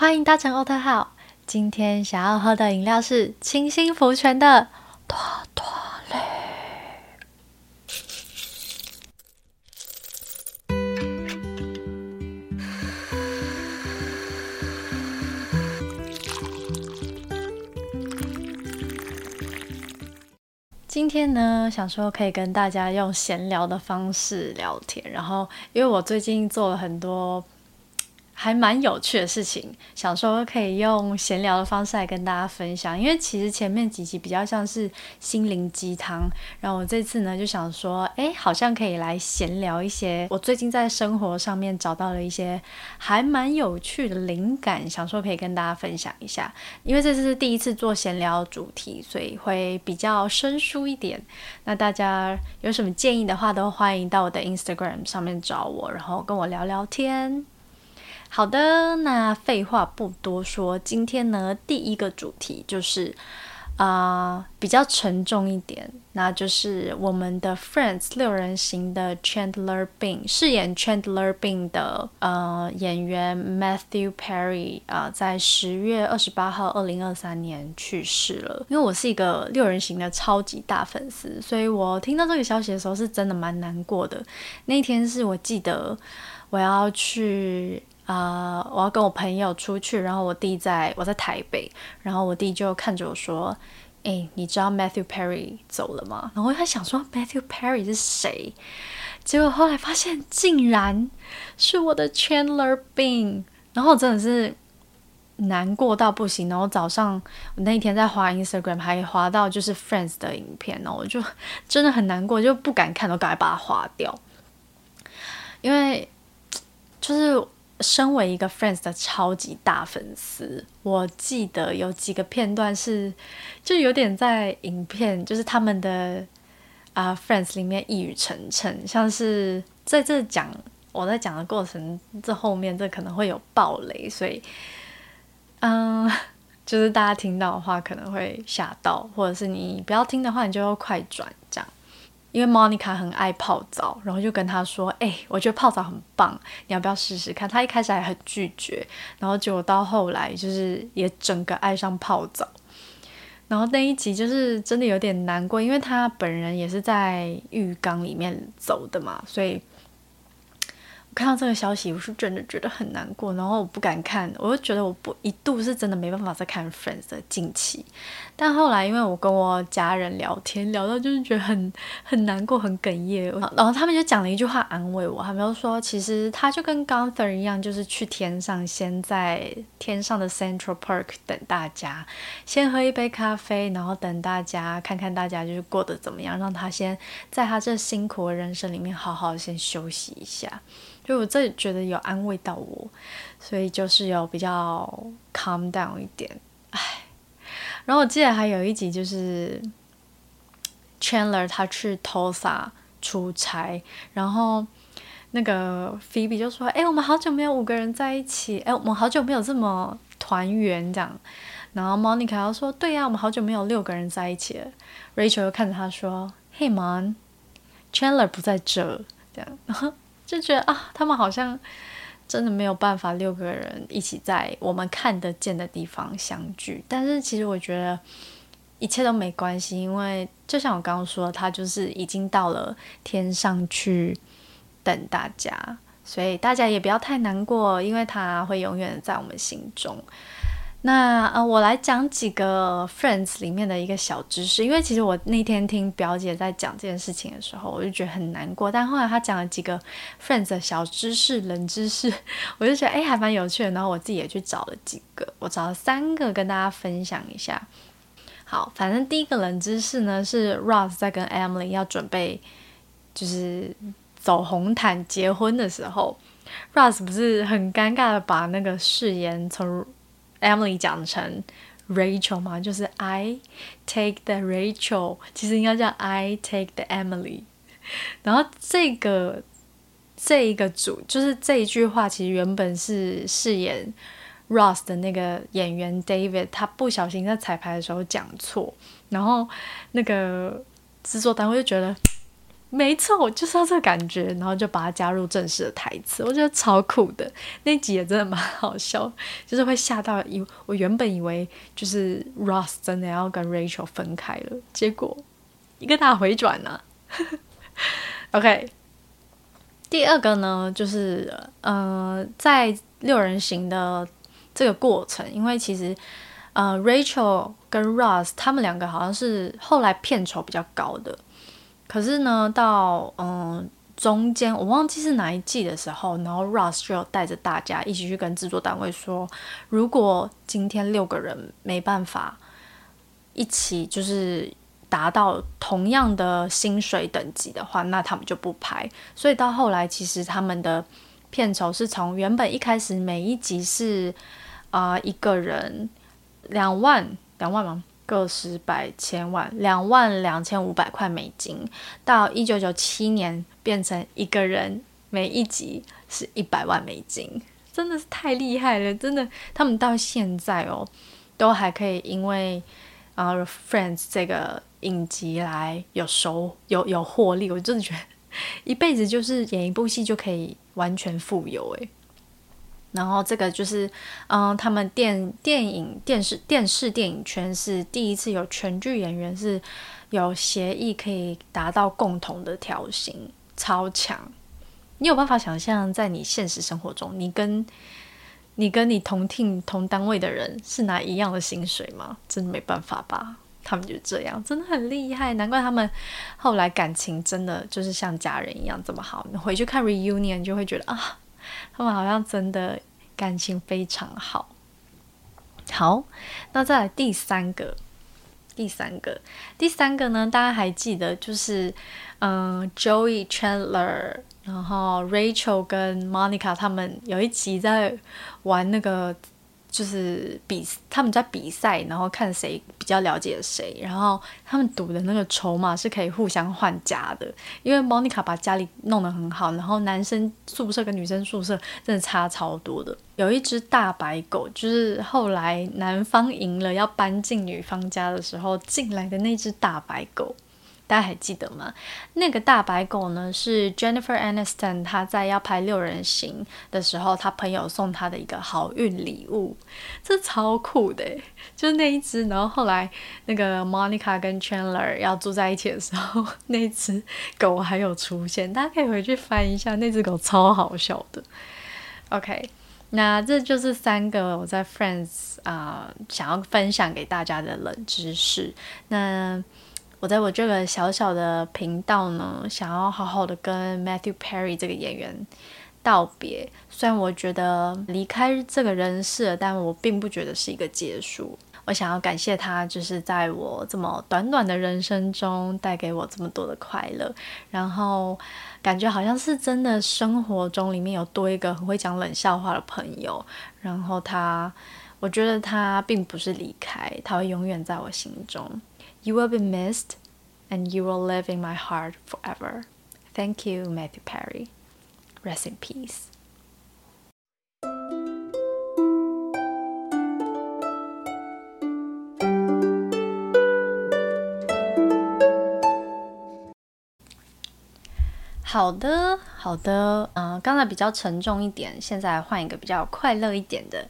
欢迎搭乘欧特号。今天想要喝的饮料是清新福泉的多多绿。今天呢，想说可以跟大家用闲聊的方式聊天，然后因为我最近做了很多。还蛮有趣的事情，想说可以用闲聊的方式来跟大家分享。因为其实前面几集比较像是心灵鸡汤，然后我这次呢就想说，哎，好像可以来闲聊一些我最近在生活上面找到了一些还蛮有趣的灵感，想说可以跟大家分享一下。因为这次是第一次做闲聊主题，所以会比较生疏一点。那大家有什么建议的话，都欢迎到我的 Instagram 上面找我，然后跟我聊聊天。好的，那废话不多说，今天呢，第一个主题就是啊，比较沉重一点，那就是我们的 Friends 六人行的 Chandler Bing 饰演 Chandler Bing 的呃演员 Matthew Perry 啊，在十月二十八号，二零二三年去世了。因为我是一个六人行的超级大粉丝，所以我听到这个消息的时候是真的蛮难过的。那天是我记得我要去。啊！我要跟我朋友出去，然后我弟在我在台北，然后我弟就看着我说：“哎，你知道 Matthew Perry 走了吗？”然后他想说 Matthew Perry 是谁？结果后来发现竟然是我的 Chandler Bing，然后真的是难过到不行。然后早上我那一天在滑 Instagram，还滑到就是 Friends 的影片，然后我就真的很难过，就不敢看，都赶快把它划掉，因为就是。身为一个 Friends 的超级大粉丝，我记得有几个片段是，就有点在影片，就是他们的啊 Friends 里面一语成谶，像是在这讲我在讲的过程，这后面这可能会有暴雷，所以嗯，就是大家听到的话可能会吓到，或者是你不要听的话，你就要快转。因为 Monica 很爱泡澡，然后就跟他说：“哎，我觉得泡澡很棒，你要不要试试看？”他一开始还很拒绝，然后结果到后来就是也整个爱上泡澡。然后那一集就是真的有点难过，因为他本人也是在浴缸里面走的嘛，所以。看到这个消息，我是真的觉得很难过，然后我不敢看，我就觉得我不一度是真的没办法再看 Friends 的近期。但后来因为我跟我家人聊天，聊到就是觉得很很难过，很哽咽，然后他们就讲了一句话安慰我，他们就说其实他就跟 Gunther 一样，就是去天上，先在天上的 Central Park 等大家，先喝一杯咖啡，然后等大家看看大家就是过得怎么样，让他先在他这辛苦的人生里面好好先休息一下。就我这觉得有安慰到我，所以就是有比较 calm down 一点，唉。然后我记得还有一集就是 Chandler 他去 Tulsa 出差，然后那个 Phoebe 就说：“哎，我们好久没有五个人在一起，哎，我们好久没有这么团圆这样。”然后 Monica 又说：“对呀，我们好久没有六个人在一起了。”Rachel 又看着他说：“Hey man，Chandler 不在这。”这样，然后。就觉得啊，他们好像真的没有办法六个人一起在我们看得见的地方相聚。但是其实我觉得一切都没关系，因为就像我刚刚说，他就是已经到了天上去等大家，所以大家也不要太难过，因为他会永远在我们心中。那呃，我来讲几个 Friends 里面的一个小知识，因为其实我那天听表姐在讲这件事情的时候，我就觉得很难过。但后来她讲了几个 Friends 的小知识、冷知识，我就觉得哎，还蛮有趣的。然后我自己也去找了几个，我找了三个跟大家分享一下。好，反正第一个冷知识呢是 Ross 在跟 Emily 要准备就是走红毯结婚的时候，Ross 不是很尴尬的把那个誓言从 Emily 讲成 Rachel 嘛，就是 I take the Rachel，其实应该叫 I take the Emily。然后这个这一个组，就是这一句话，其实原本是饰演 Ross 的那个演员 David，他不小心在彩排的时候讲错，然后那个制作单位就觉得没错，我就是要这个感觉，然后就把它加入正式的台词，我觉得超酷的。那集也真的蛮好笑，就是会吓到以我原本以为就是 Ross 真的要跟 Rachel 分开了，结果一个大回转呢。OK，第二个呢，就是呃，在六人行的这个过程，因为其实呃 Rachel 跟 Ross 他们两个好像是后来片酬比较高的。可是呢，到嗯中间我忘记是哪一季的时候，然后 Ross 就带着大家一起去跟制作单位说，如果今天六个人没办法一起就是达到同样的薪水等级的话，那他们就不拍。所以到后来，其实他们的片酬是从原本一开始每一集是啊一个人两万两万吗？个十百千万两万两千五百块美金，到一九九七年变成一个人每一集是一百万美金，真的是太厉害了！真的，他们到现在哦，都还可以因为啊《Friends》这个影集来有收有有获利，我真的觉得 一辈子就是演一部戏就可以完全富有诶。然后这个就是，嗯，他们电电影、电视、电视电影圈是第一次有全剧演员是有协议可以达到共同的调薪，超强。你有办法想象，在你现实生活中，你跟你跟你同听同单位的人是拿一样的薪水吗？真的没办法吧？他们就这样，真的很厉害，难怪他们后来感情真的就是像家人一样这么好。你回去看 reunion 就会觉得啊。他们好像真的感情非常好。好，那再来第三个，第三个，第三个呢？大家还记得就是嗯，Joey Chandler，然后 Rachel 跟 Monica 他们有一集在玩那个。就是比他们在比赛，然后看谁比较了解谁，然后他们赌的那个筹码是可以互相换家的。因为 Monica 把家里弄得很好，然后男生宿舍跟女生宿舍真的差超多的。有一只大白狗，就是后来男方赢了要搬进女方家的时候进来的那只大白狗。大家还记得吗？那个大白狗呢？是 Jennifer Aniston，她在要拍六人行的时候，她朋友送她的一个好运礼物，这超酷的，就那一只。然后后来那个 Monica 跟 Chandler 要住在一起的时候，那只狗还有出现，大家可以回去翻一下，那只狗超好笑的。OK，那这就是三个我在 Friends 啊想要分享给大家的冷知识。那我在我这个小小的频道呢，想要好好的跟 Matthew Perry 这个演员道别。虽然我觉得离开这个人世，但我并不觉得是一个结束。我想要感谢他，就是在我这么短短的人生中带给我这么多的快乐。然后感觉好像是真的，生活中里面有多一个很会讲冷笑话的朋友。然后他，我觉得他并不是离开，他会永远在我心中。You will be missed, and you will live in my heart forever. Thank you, Matthew Perry. Rest in peace. 好的，好的，嗯，刚才比较沉重一点，现在换一个比较快乐一点的。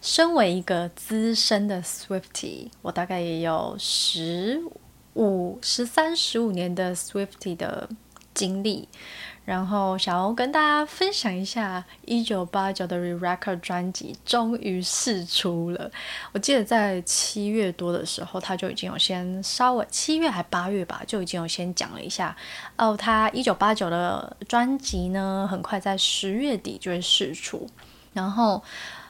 身为一个资深的 Swifty，我大概也有十五、十三、十五年的 Swifty 的经历。然后想要跟大家分享一下，一九八九的 Re-Record 专辑终于试出了。我记得在七月多的时候，他就已经有先稍微七月还八月吧，就已经有先讲了一下哦，他一九八九的专辑呢，很快在十月底就会试出。然后。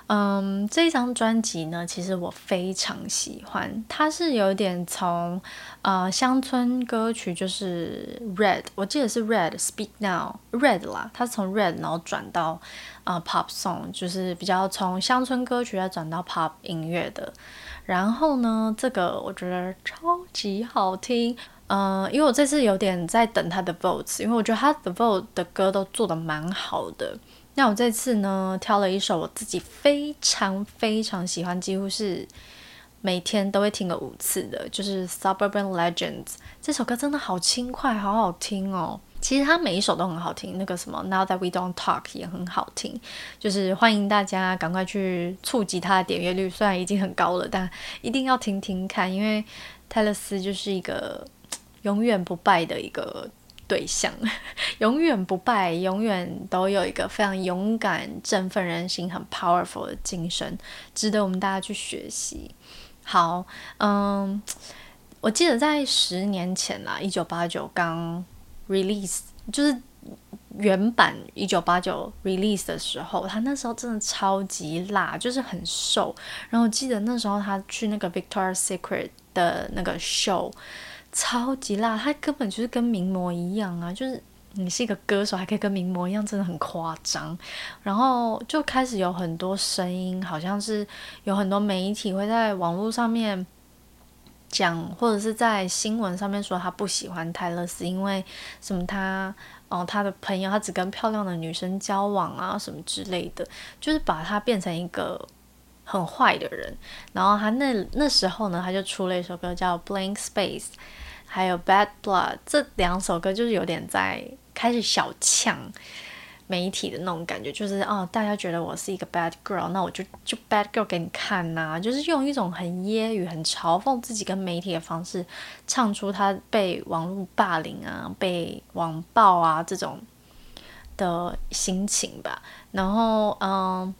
嗯，这一张专辑呢，其实我非常喜欢。它是有点从呃乡村歌曲，就是 Red，我记得是 Red，Speak Now，Red 啦。它是从 Red 然后转到啊 Pop Song，就是比较从乡村歌曲再转到 Pop 音乐的。然后呢，这个我觉得超级好听。嗯，因为我这次有点在等他的 Votes，因为我觉得他的 Vote 的歌都做的蛮好的。那我这次呢，挑了一首我自己非常非常喜欢，几乎是每天都会听个五次的，就是《Suburban Legends》这首歌真的好轻快，好好听哦。其实它每一首都很好听，那个什么《Now That We Don't Talk》也很好听。就是欢迎大家赶快去触及它的点阅率，虽然已经很高了，但一定要听听看，因为泰勒斯就是一个永远不败的一个对象，永远不败，永远都有一个非常勇敢、振奋人心、很 powerful 的精神，值得我们大家去学习。好，嗯，我记得在十年前啦，一九八九刚 release，就是原版一九八九 release 的时候，他那时候真的超级辣，就是很瘦。然后我记得那时候他去那个 Victoria's Secret 的那个 show，超级辣，他根本就是跟名模一样啊，就是你是一个歌手还可以跟名模一样，真的很夸张。然后就开始有很多声音，好像是有很多媒体会在网络上面讲，或者是在新闻上面说他不喜欢泰勒斯，因为什么他哦他的朋友他只跟漂亮的女生交往啊什么之类的，就是把他变成一个很坏的人。然后他那那时候呢，他就出了一首歌叫《Blank Space》，还有《Bad Blood》这两首歌，就是有点在开始小呛媒体的那种感觉，就是哦，大家觉得我是一个 bad girl，那我就就 bad girl 给你看呐，就是用一种很揶揄、很嘲讽自己跟媒体的方式，唱出他被网络霸凌啊、被网暴啊这种的心情吧。然后嗯，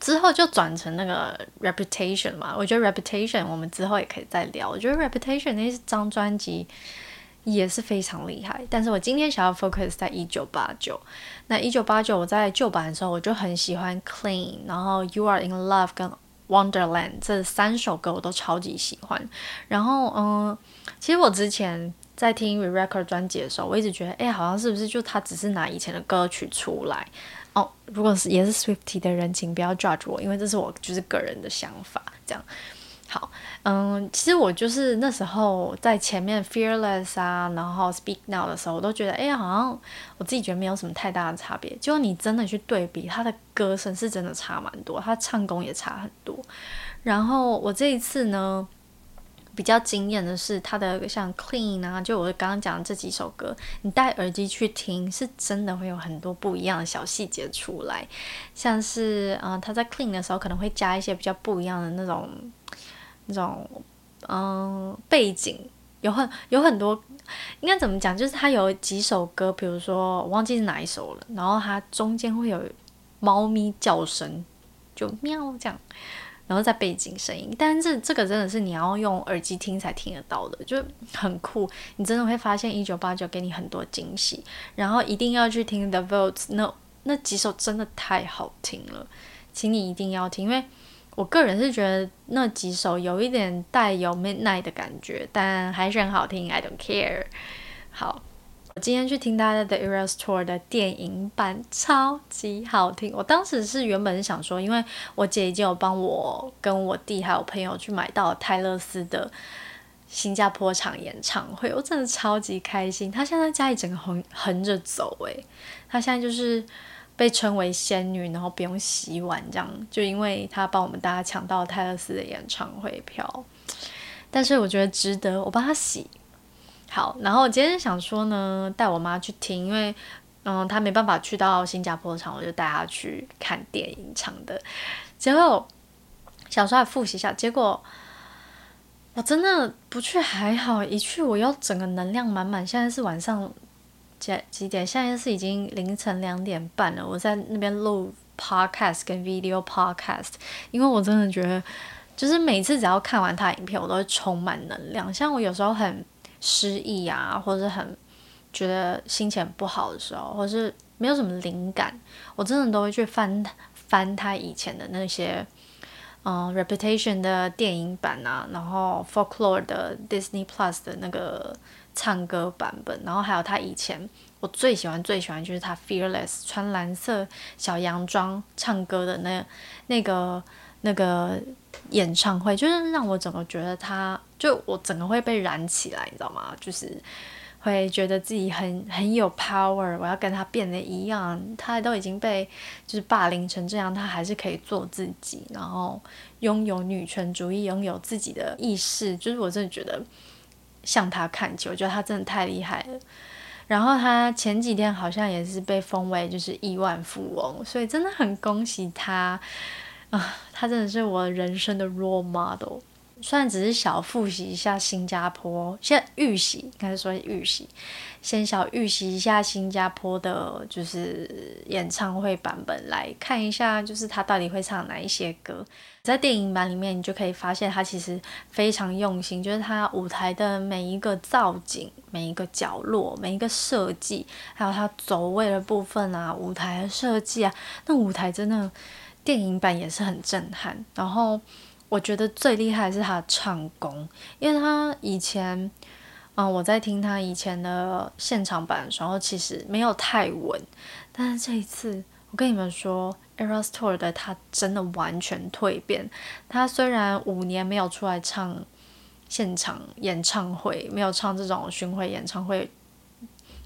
之后就转成那个 reputation 嘛，我觉得 reputation 我们之后也可以再聊。我觉得 reputation 那张专辑。也是非常厉害，但是我今天想要 focus 在一九八九。那一九八九我在旧版的时候，我就很喜欢 Clean，然后 You Are in Love 跟 Wonderland 这三首歌我都超级喜欢。然后嗯，其实我之前在听 Re Record 专辑的时候，我一直觉得，哎，好像是不是就他只是拿以前的歌曲出来？哦，如果是也是 Swifty 的人，请不要 judge 我，因为这是我就是个人的想法，这样。好，嗯，其实我就是那时候在前面 Fearless 啊，然后 Speak Now 的时候，我都觉得，哎，好像我自己觉得没有什么太大的差别。结果你真的去对比，他的歌声是真的差蛮多，他唱功也差很多。然后我这一次呢，比较惊艳的是他的像 Clean 啊，就我刚刚讲的这几首歌，你戴耳机去听，是真的会有很多不一样的小细节出来。像是，嗯，他在 Clean 的时候可能会加一些比较不一样的那种。那种嗯背景有很有很多，应该怎么讲？就是它有几首歌，比如说我忘记是哪一首了，然后它中间会有猫咪叫声，就喵这样，然后在背景声音。但是这个真的是你要用耳机听才听得到的，就很酷。你真的会发现一九八九给你很多惊喜，然后一定要去听 The Votes，那那几首真的太好听了，请你一定要听，因为。我个人是觉得那几首有一点带有 midnight 的感觉，但还是很好听。I don't care。好，我今天去听大家的 Eras Tour 的电影版，超级好听。我当时是原本是想说，因为我姐已经有帮我跟我弟还有朋友去买到泰勒斯的新加坡场演唱会，我真的超级开心。他现在家里整个横横着走，诶，他现在就是。被称为仙女，然后不用洗碗，这样就因为她帮我们大家抢到泰勒斯的演唱会票，但是我觉得值得，我帮她洗好。然后今天想说呢，带我妈去听，因为嗯，她没办法去到新加坡场，我就带她去看电影场的。结果想说来复习一下，结果我真的不去还好，一去我要整个能量满满。现在是晚上。几几点？现在是已经凌晨两点半了。我在那边录 podcast 跟 video podcast，因为我真的觉得，就是每次只要看完他影片，我都会充满能量。像我有时候很失意啊，或者是很觉得心情不好的时候，或是没有什么灵感，我真的都会去翻翻他以前的那些，嗯，reputation 的电影版啊，然后 folklore 的 Disney Plus 的那个。唱歌版本，然后还有他以前我最喜欢最喜欢就是他 Fearless 穿蓝色小洋装唱歌的那那个那个演唱会，就是让我整个觉得他就我整个会被燃起来，你知道吗？就是会觉得自己很很有 power，我要跟他变得一样。他都已经被就是霸凌成这样，他还是可以做自己，然后拥有女权主义，拥有自己的意识。就是我真的觉得向他看齐，我觉得他真的太厉害了。然后他前几天好像也是被封为就是亿万富翁，所以真的很恭喜他啊！他真的是我人生的 role model。虽然只是小复习一下新加坡，现在预习应该是说预习，先小预习一下新加坡的，就是演唱会版本来看一下，就是他到底会唱哪一些歌。在电影版里面，你就可以发现他其实非常用心，就是他舞台的每一个造景、每一个角落、每一个设计，还有他走位的部分啊，舞台的设计啊，那舞台真的电影版也是很震撼。然后。我觉得最厉害是他的唱功，因为他以前，嗯，我在听他以前的现场版的时候，其实没有太稳，但是这一次，我跟你们说，Eras Tour 的他真的完全蜕变。他虽然五年没有出来唱现场演唱会，没有唱这种巡回演唱会，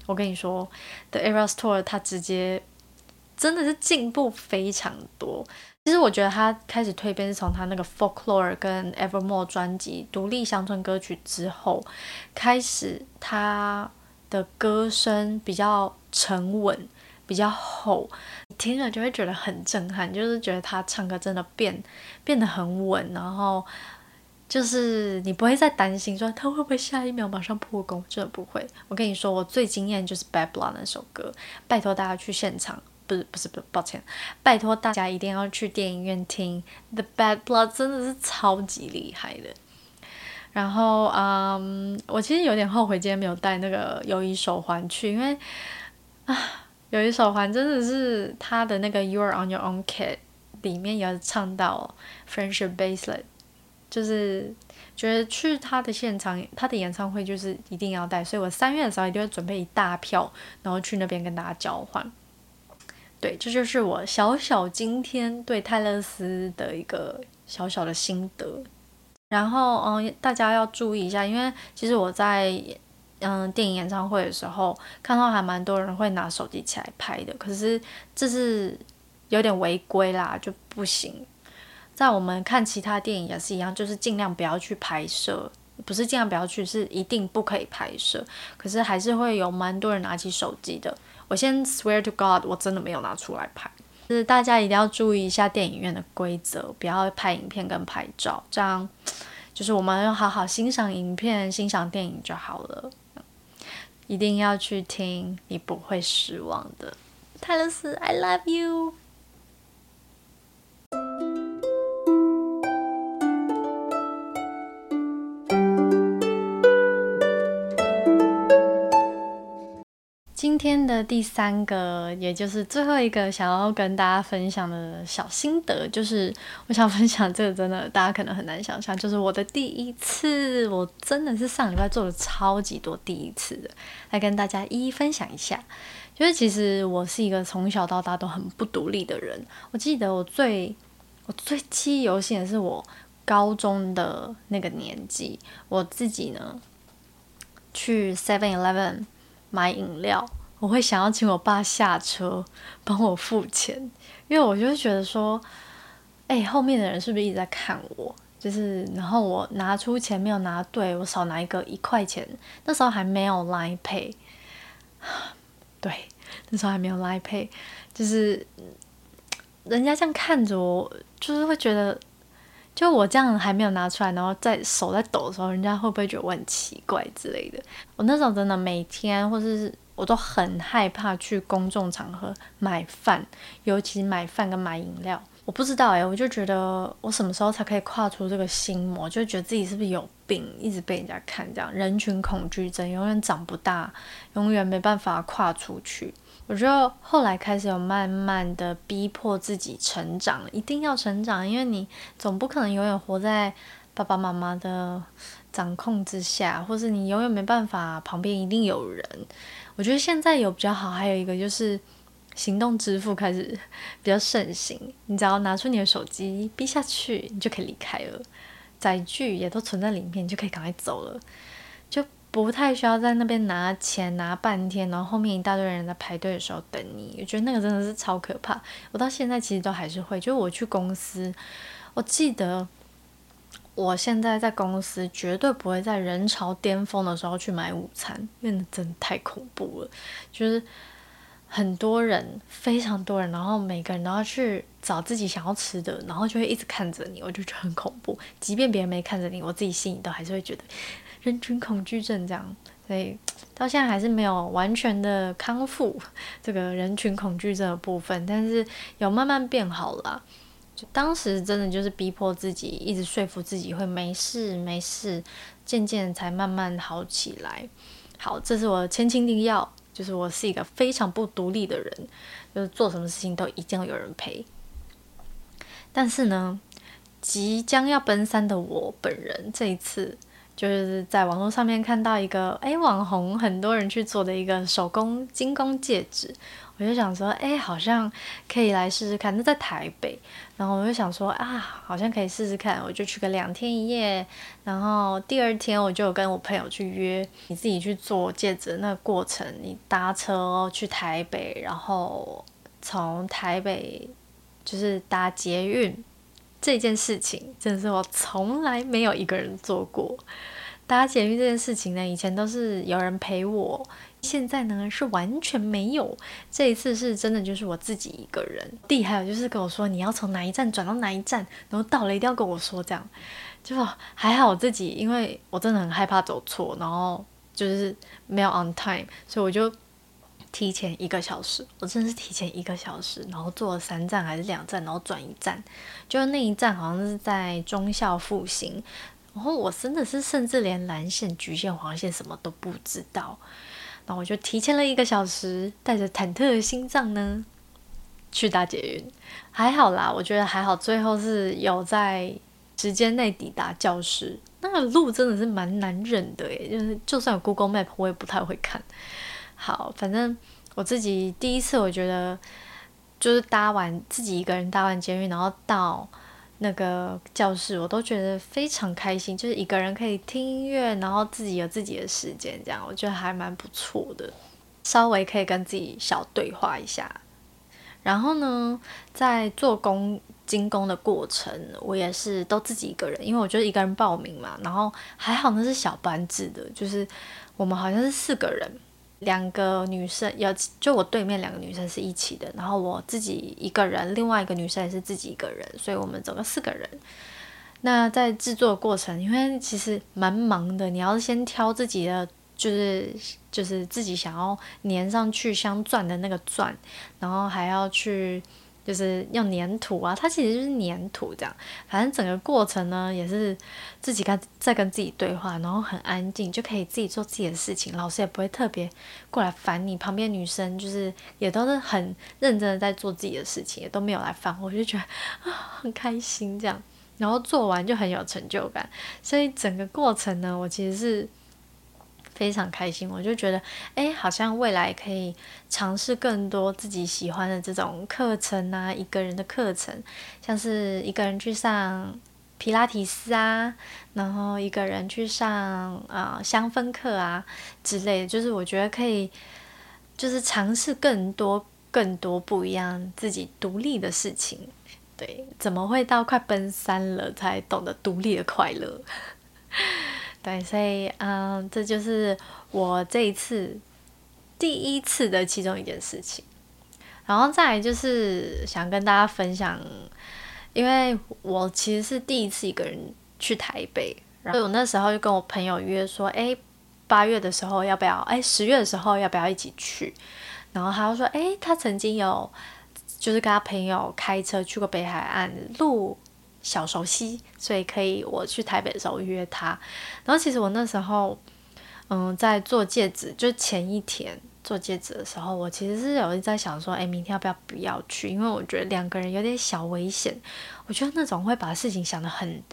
我跟你说的 Eras Tour 他直接真的是进步非常多。其实我觉得他开始蜕变是从他那个 Folklore 跟 Evermore 专辑独立乡村歌曲之后开始，他的歌声比较沉稳，比较厚，听了就会觉得很震撼，就是觉得他唱歌真的变变得很稳，然后就是你不会再担心说他会不会下一秒马上破功，真的不会。我跟你说，我最惊艳就是 Bad Blood 那首歌，拜托大家去现场。不是不是不，抱歉，拜托大家一定要去电影院听《The Bad Blood》，真的是超级厉害的。然后，嗯，我其实有点后悔今天没有带那个友谊手环去，因为啊，友谊手环真的是他的那个《You're on Your Own Kid》里面有唱到《Friendship Bracelet》，就是觉得去他的现场，他的演唱会就是一定要带，所以我三月的时候一定会准备一大票，然后去那边跟大家交换。对，这就是我小小今天对泰勒斯的一个小小的心得。然后，嗯，大家要注意一下，因为其实我在嗯电影演唱会的时候，看到还蛮多人会拿手机起来拍的，可是这是有点违规啦，就不行。在我们看其他电影也是一样，就是尽量不要去拍摄，不是尽量不要去，是一定不可以拍摄。可是还是会有蛮多人拿起手机的。我先 swear to God，我真的没有拿出来拍。就是大家一定要注意一下电影院的规则，不要拍影片跟拍照，这样 就是我们要好好欣赏影片、欣赏电影就好了。一定要去听，你不会失望的。泰勒斯，I love you。今天的第三个，也就是最后一个想要跟大家分享的小心得，就是我想分享这个，真的大家可能很难想象，就是我的第一次，我真的是上礼拜做了超级多第一次的，来跟大家一一分享一下。就是其实我是一个从小到大都很不独立的人，我记得我最我最记忆犹新的是我高中的那个年纪，我自己呢去 Seven Eleven。买饮料，我会想要请我爸下车帮我付钱，因为我就会觉得说，哎，后面的人是不是一直在看我？就是，然后我拿出钱没有拿对，我少拿一个一块钱。那时候还没有 Line Pay，对，那时候还没有 Line Pay，就是人家这样看着我，就是会觉得。就我这样还没有拿出来，然后在手在抖的时候，人家会不会觉得我很奇怪之类的？我那时候真的每天，或者是我都很害怕去公众场合买饭，尤其买饭跟买饮料。我不知道诶，我就觉得我什么时候才可以跨出这个心魔？就觉得自己是不是有病，一直被人家看这样，人群恐惧症永远长不大，永远没办法跨出去。我觉得后来开始有慢慢的逼迫自己成长，一定要成长，因为你总不可能永远活在爸爸妈妈的掌控之下，或是你永远没办法旁边一定有人。我觉得现在有比较好，还有一个就是行动支付开始 比较盛行，你只要拿出你的手机，逼下去，你就可以离开了，载具也都存在里面，你就可以赶快走了，就。不太需要在那边拿钱拿半天，然后后面一大堆人在排队的时候等你。我觉得那个真的是超可怕。我到现在其实都还是会，就是我去公司，我记得我现在在公司绝对不会在人潮巅峰的时候去买午餐，因为真的太恐怖了。就是很多人，非常多人，然后每个人都要去找自己想要吃的，然后就会一直看着你，我就觉得很恐怖。即便别人没看着你，我自己心里都还是会觉得人群恐惧症这样。所以到现在还是没有完全的康复这个人群恐惧症的部分，但是有慢慢变好了。就当时真的就是逼迫自己，一直说服自己会没事没事，渐渐才慢慢好起来。好，这是我千金定要，就是我是一个非常不独立的人，就是做什么事情都一定要有人陪。但是呢，即将要奔三的我本人，这一次就是在网络上面看到一个，哎，网红很多人去做的一个手工精工戒指。我就想说，哎，好像可以来试试看。那在台北，然后我就想说，啊，好像可以试试看。我就去个两天一夜，然后第二天我就跟我朋友去约，你自己去做戒指那个过程，你搭车去台北，然后从台北就是搭捷运这件事情，真的是我从来没有一个人做过。搭捷运这件事情呢，以前都是有人陪我。现在呢是完全没有，这一次是真的就是我自己一个人。弟还有就是跟我说你要从哪一站转到哪一站，然后到了一定要跟我说这样。就还好我自己，因为我真的很害怕走错，然后就是没有 on time，所以我就提前一个小时。我真的是提前一个小时，然后坐了三站还是两站，然后转一站，就那一站好像是在中校复兴，然后我真的是甚至连蓝线、橘线、黄线什么都不知道。那我就提前了一个小时，带着忐忑的心脏呢，去搭捷运，还好啦，我觉得还好，最后是有在时间内抵达教室。那个路真的是蛮难忍的耶，就是就算有 Google Map，我也不太会看。好，反正我自己第一次，我觉得就是搭完自己一个人搭完监狱，然后到。那个教室我都觉得非常开心，就是一个人可以听音乐，然后自己有自己的时间，这样我觉得还蛮不错的。稍微可以跟自己小对话一下。然后呢，在做工精工的过程，我也是都自己一个人，因为我觉得一个人报名嘛，然后还好那是小班制的，就是我们好像是四个人。两个女生有，就我对面两个女生是一起的，然后我自己一个人，另外一个女生也是自己一个人，所以我们总共四个人。那在制作过程，因为其实蛮忙的，你要先挑自己的，就是就是自己想要粘上去镶钻的那个钻，然后还要去。就是用粘土啊，它其实就是粘土这样。反正整个过程呢，也是自己跟在跟自己对话，然后很安静，就可以自己做自己的事情，老师也不会特别过来烦你。旁边女生就是也都是很认真的在做自己的事情，也都没有来烦我，就觉得啊很开心这样。然后做完就很有成就感，所以整个过程呢，我其实是。非常开心，我就觉得，哎，好像未来可以尝试更多自己喜欢的这种课程啊，一个人的课程，像是一个人去上皮拉提斯啊，然后一个人去上啊香氛课啊之类的，就是我觉得可以，就是尝试更多更多不一样自己独立的事情。对，怎么会到快奔三了才懂得独立的快乐？对，所以嗯，这就是我这一次第一次的其中一件事情。然后再来就是想跟大家分享，因为我其实是第一次一个人去台北，然后我那时候就跟我朋友约说，哎，八月的时候要不要？哎，十月的时候要不要一起去？然后他就说，哎，他曾经有就是跟他朋友开车去过北海岸路。小熟悉，所以可以我去台北的时候约他。然后其实我那时候，嗯，在做戒指，就前一天做戒指的时候，我其实是有在想说，哎，明天要不要不要去？因为我觉得两个人有点小危险。我觉得那种会把事情想得很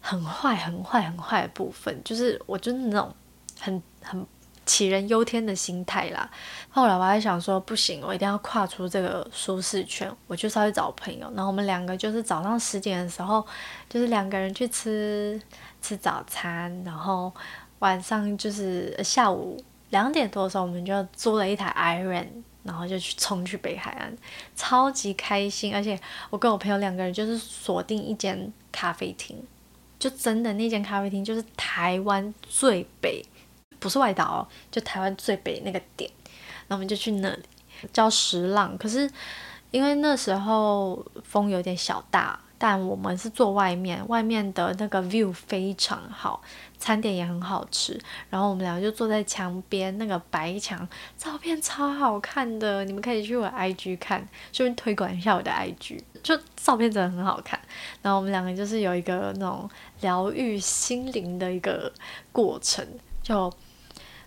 很坏、很坏、很坏的部分，就是我就是那种很很。杞人忧天的心态啦。后来我还想说，不行，我一定要跨出这个舒适圈，我就稍微找朋友。然后我们两个就是早上十点的时候，就是两个人去吃吃早餐，然后晚上就是下午两点多的时候，我们就租了一台 Iron，然后就去冲去北海岸，超级开心。而且我跟我朋友两个人就是锁定一间咖啡厅，就真的那间咖啡厅就是台湾最北，不是外岛哦，就台湾最北那个点。然后我们就去那里，叫石浪。可是因为那时候风有点小大。但我们是坐外面，外面的那个 view 非常好，餐点也很好吃。然后我们两个就坐在墙边，那个白墙，照片超好看的，你们可以去我 IG 看，顺便推广一下我的 IG，就照片真的很好看。然后我们两个就是有一个那种疗愈心灵的一个过程，就。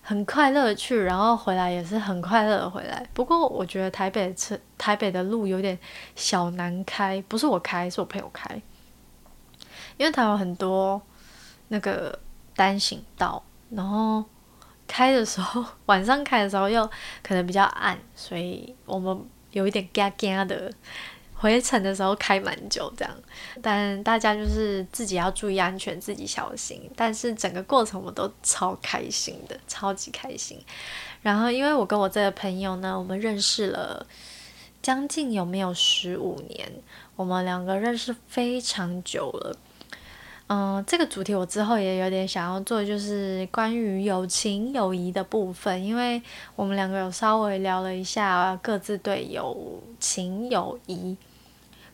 很快乐去，然后回来也是很快乐的回来。不过我觉得台北车台北的路有点小难开，不是我开，是我朋友开，因为它有很多那个单行道，然后开的时候 晚上开的时候又可能比较暗，所以我们有一点嘎嘎的。回程的时候开蛮久，这样，但大家就是自己要注意安全，自己小心。但是整个过程我都超开心的，超级开心。然后因为我跟我这个朋友呢，我们认识了将近有没有十五年，我们两个认识非常久了。嗯，这个主题我之后也有点想要做，就是关于友情友谊的部分，因为我们两个有稍微聊了一下各自对友情友谊、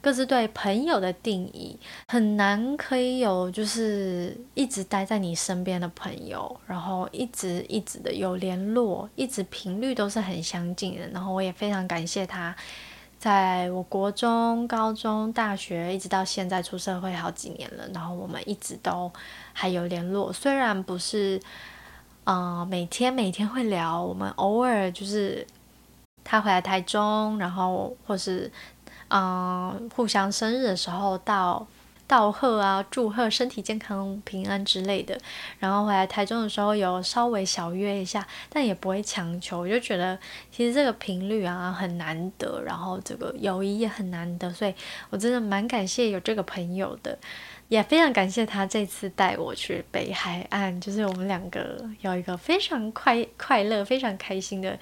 各自对朋友的定义，很难可以有就是一直待在你身边的朋友，然后一直一直的有联络，一直频率都是很相近的，然后我也非常感谢他。在我国中、高中、大学，一直到现在出社会好几年了，然后我们一直都还有联络。虽然不是，嗯，每天每天会聊，我们偶尔就是他回来台中，然后或是嗯，互相生日的时候到。道贺啊，祝贺身体健康、平安之类的。然后回来台中的时候，有稍微小约一下，但也不会强求。我就觉得，其实这个频率啊很难得，然后这个友谊也很难得，所以我真的蛮感谢有这个朋友的，也非常感谢他这次带我去北海岸，就是我们两个有一个非常快快乐、非常开心的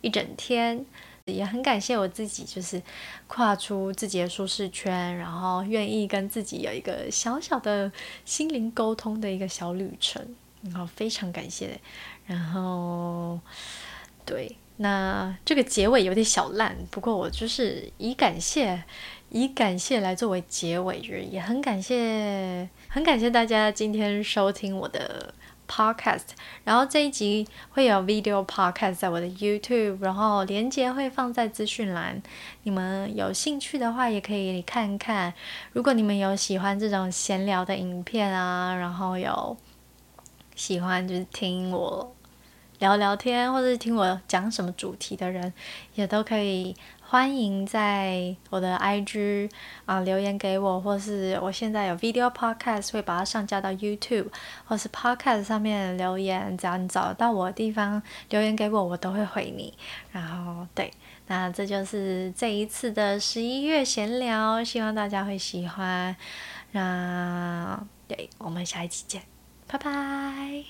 一整天。也很感谢我自己，就是跨出自己的舒适圈，然后愿意跟自己有一个小小的心灵沟通的一个小旅程，然后非常感谢。然后，对，那这个结尾有点小烂，不过我就是以感谢，以感谢来作为结尾，就是也很感谢，很感谢大家今天收听我的。Podcast，然后这一集会有 video podcast 在我的 YouTube，然后连接会放在资讯栏，你们有兴趣的话也可以看看。如果你们有喜欢这种闲聊的影片啊，然后有喜欢就是听我聊聊天，或者是听我讲什么主题的人，也都可以。欢迎在我的 IG 啊留言给我，或是我现在有 video podcast 会把它上架到 YouTube，或是 podcast 上面留言，只要你找得到我的地方留言给我，我都会回你。然后对，那这就是这一次的十一月闲聊，希望大家会喜欢。那对，我们下一期见，拜拜。